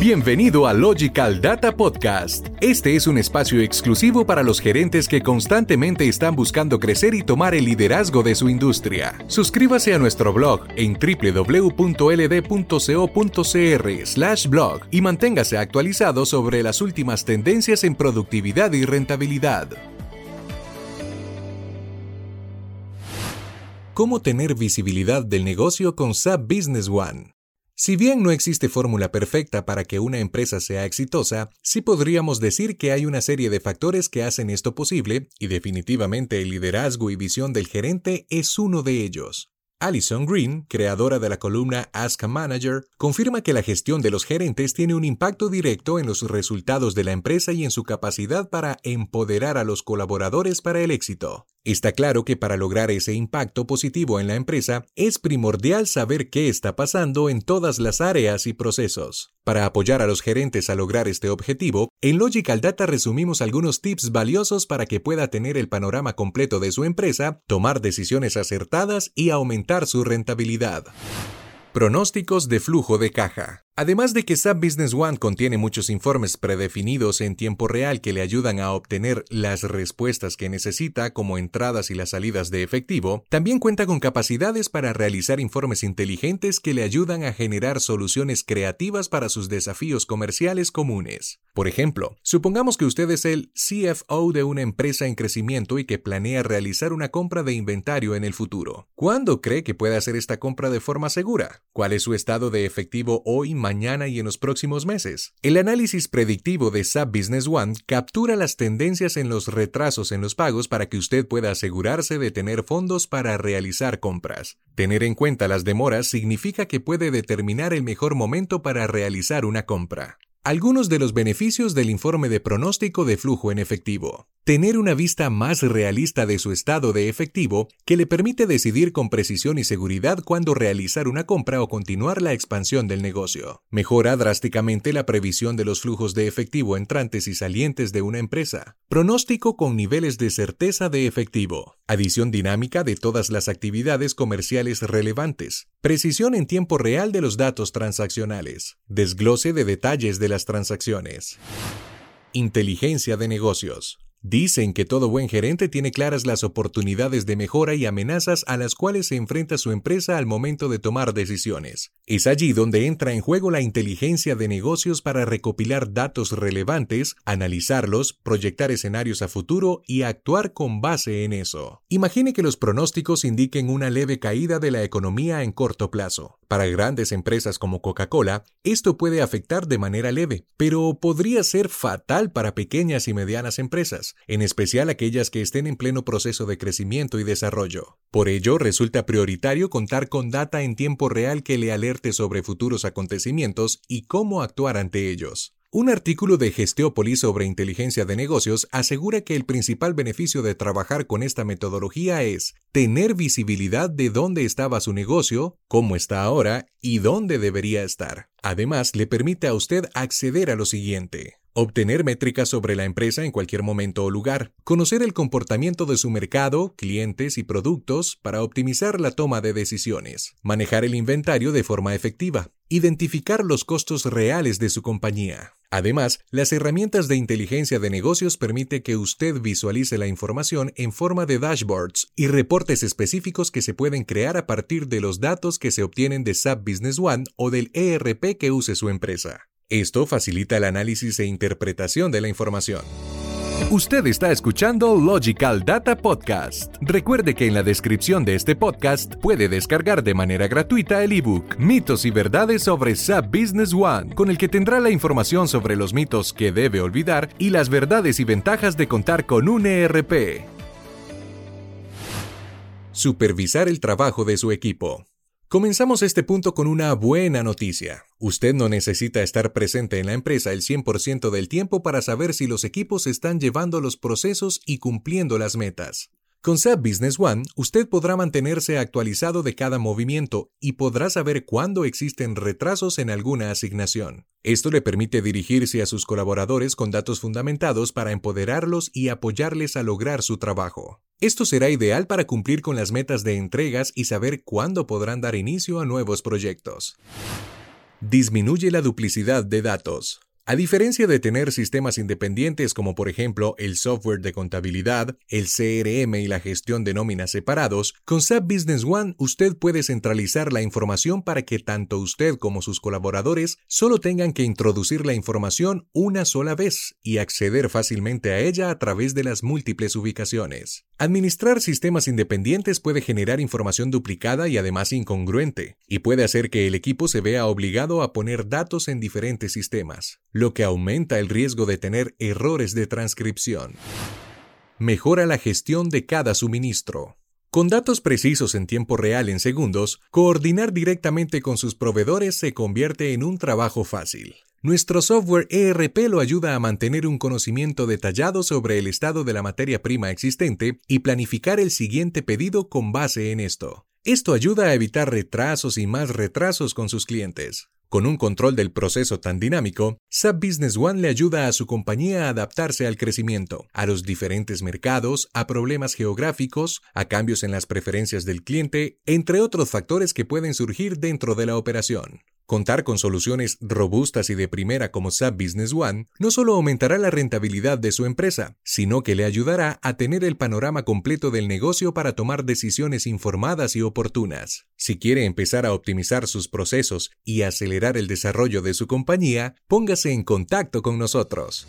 Bienvenido a Logical Data Podcast. Este es un espacio exclusivo para los gerentes que constantemente están buscando crecer y tomar el liderazgo de su industria. Suscríbase a nuestro blog en www.ld.co.cr/blog y manténgase actualizado sobre las últimas tendencias en productividad y rentabilidad. ¿Cómo tener visibilidad del negocio con SAP Business One? Si bien no existe fórmula perfecta para que una empresa sea exitosa, sí podríamos decir que hay una serie de factores que hacen esto posible y definitivamente el liderazgo y visión del gerente es uno de ellos. Alison Green, creadora de la columna Ask a Manager, confirma que la gestión de los gerentes tiene un impacto directo en los resultados de la empresa y en su capacidad para empoderar a los colaboradores para el éxito. Está claro que para lograr ese impacto positivo en la empresa es primordial saber qué está pasando en todas las áreas y procesos. Para apoyar a los gerentes a lograr este objetivo, en Logical Data resumimos algunos tips valiosos para que pueda tener el panorama completo de su empresa, tomar decisiones acertadas y aumentar su rentabilidad. Pronósticos de flujo de caja. Además de que SAP Business One contiene muchos informes predefinidos en tiempo real que le ayudan a obtener las respuestas que necesita, como entradas y las salidas de efectivo, también cuenta con capacidades para realizar informes inteligentes que le ayudan a generar soluciones creativas para sus desafíos comerciales comunes. Por ejemplo, supongamos que usted es el CFO de una empresa en crecimiento y que planea realizar una compra de inventario en el futuro. ¿Cuándo cree que puede hacer esta compra de forma segura? ¿Cuál es su estado de efectivo hoy, mañana y en los próximos meses. El análisis predictivo de SAP Business One captura las tendencias en los retrasos en los pagos para que usted pueda asegurarse de tener fondos para realizar compras. Tener en cuenta las demoras significa que puede determinar el mejor momento para realizar una compra. Algunos de los beneficios del informe de pronóstico de flujo en efectivo. Tener una vista más realista de su estado de efectivo que le permite decidir con precisión y seguridad cuándo realizar una compra o continuar la expansión del negocio. Mejora drásticamente la previsión de los flujos de efectivo entrantes y salientes de una empresa. Pronóstico con niveles de certeza de efectivo. Adición dinámica de todas las actividades comerciales relevantes. Precisión en tiempo real de los datos transaccionales. Desglose de detalles de las transacciones. Inteligencia de negocios. Dicen que todo buen gerente tiene claras las oportunidades de mejora y amenazas a las cuales se enfrenta su empresa al momento de tomar decisiones. Es allí donde entra en juego la inteligencia de negocios para recopilar datos relevantes, analizarlos, proyectar escenarios a futuro y actuar con base en eso. Imagine que los pronósticos indiquen una leve caída de la economía en corto plazo. Para grandes empresas como Coca-Cola, esto puede afectar de manera leve, pero podría ser fatal para pequeñas y medianas empresas en especial aquellas que estén en pleno proceso de crecimiento y desarrollo. Por ello, resulta prioritario contar con data en tiempo real que le alerte sobre futuros acontecimientos y cómo actuar ante ellos. Un artículo de Gesteopolis sobre inteligencia de negocios asegura que el principal beneficio de trabajar con esta metodología es tener visibilidad de dónde estaba su negocio, cómo está ahora y dónde debería estar. Además, le permite a usted acceder a lo siguiente. Obtener métricas sobre la empresa en cualquier momento o lugar. Conocer el comportamiento de su mercado, clientes y productos para optimizar la toma de decisiones. Manejar el inventario de forma efectiva. Identificar los costos reales de su compañía. Además, las herramientas de inteligencia de negocios permite que usted visualice la información en forma de dashboards y reportes específicos que se pueden crear a partir de los datos que se obtienen de SAP Business One o del ERP que use su empresa. Esto facilita el análisis e interpretación de la información. Usted está escuchando Logical Data Podcast. Recuerde que en la descripción de este podcast puede descargar de manera gratuita el ebook Mitos y Verdades sobre SAP Business One, con el que tendrá la información sobre los mitos que debe olvidar y las verdades y ventajas de contar con un ERP. Supervisar el trabajo de su equipo. Comenzamos este punto con una buena noticia. Usted no necesita estar presente en la empresa el 100% del tiempo para saber si los equipos están llevando los procesos y cumpliendo las metas. Con SAP Business One, usted podrá mantenerse actualizado de cada movimiento y podrá saber cuándo existen retrasos en alguna asignación. Esto le permite dirigirse a sus colaboradores con datos fundamentados para empoderarlos y apoyarles a lograr su trabajo. Esto será ideal para cumplir con las metas de entregas y saber cuándo podrán dar inicio a nuevos proyectos. Disminuye la duplicidad de datos. A diferencia de tener sistemas independientes como por ejemplo el software de contabilidad, el CRM y la gestión de nóminas separados, con SAP Business One usted puede centralizar la información para que tanto usted como sus colaboradores solo tengan que introducir la información una sola vez y acceder fácilmente a ella a través de las múltiples ubicaciones. Administrar sistemas independientes puede generar información duplicada y además incongruente, y puede hacer que el equipo se vea obligado a poner datos en diferentes sistemas lo que aumenta el riesgo de tener errores de transcripción. Mejora la gestión de cada suministro. Con datos precisos en tiempo real en segundos, coordinar directamente con sus proveedores se convierte en un trabajo fácil. Nuestro software ERP lo ayuda a mantener un conocimiento detallado sobre el estado de la materia prima existente y planificar el siguiente pedido con base en esto. Esto ayuda a evitar retrasos y más retrasos con sus clientes. Con un control del proceso tan dinámico, SAP Business One le ayuda a su compañía a adaptarse al crecimiento, a los diferentes mercados, a problemas geográficos, a cambios en las preferencias del cliente, entre otros factores que pueden surgir dentro de la operación. Contar con soluciones robustas y de primera como SAP Business One no solo aumentará la rentabilidad de su empresa, sino que le ayudará a tener el panorama completo del negocio para tomar decisiones informadas y oportunas. Si quiere empezar a optimizar sus procesos y acelerar el desarrollo de su compañía, póngase en contacto con nosotros.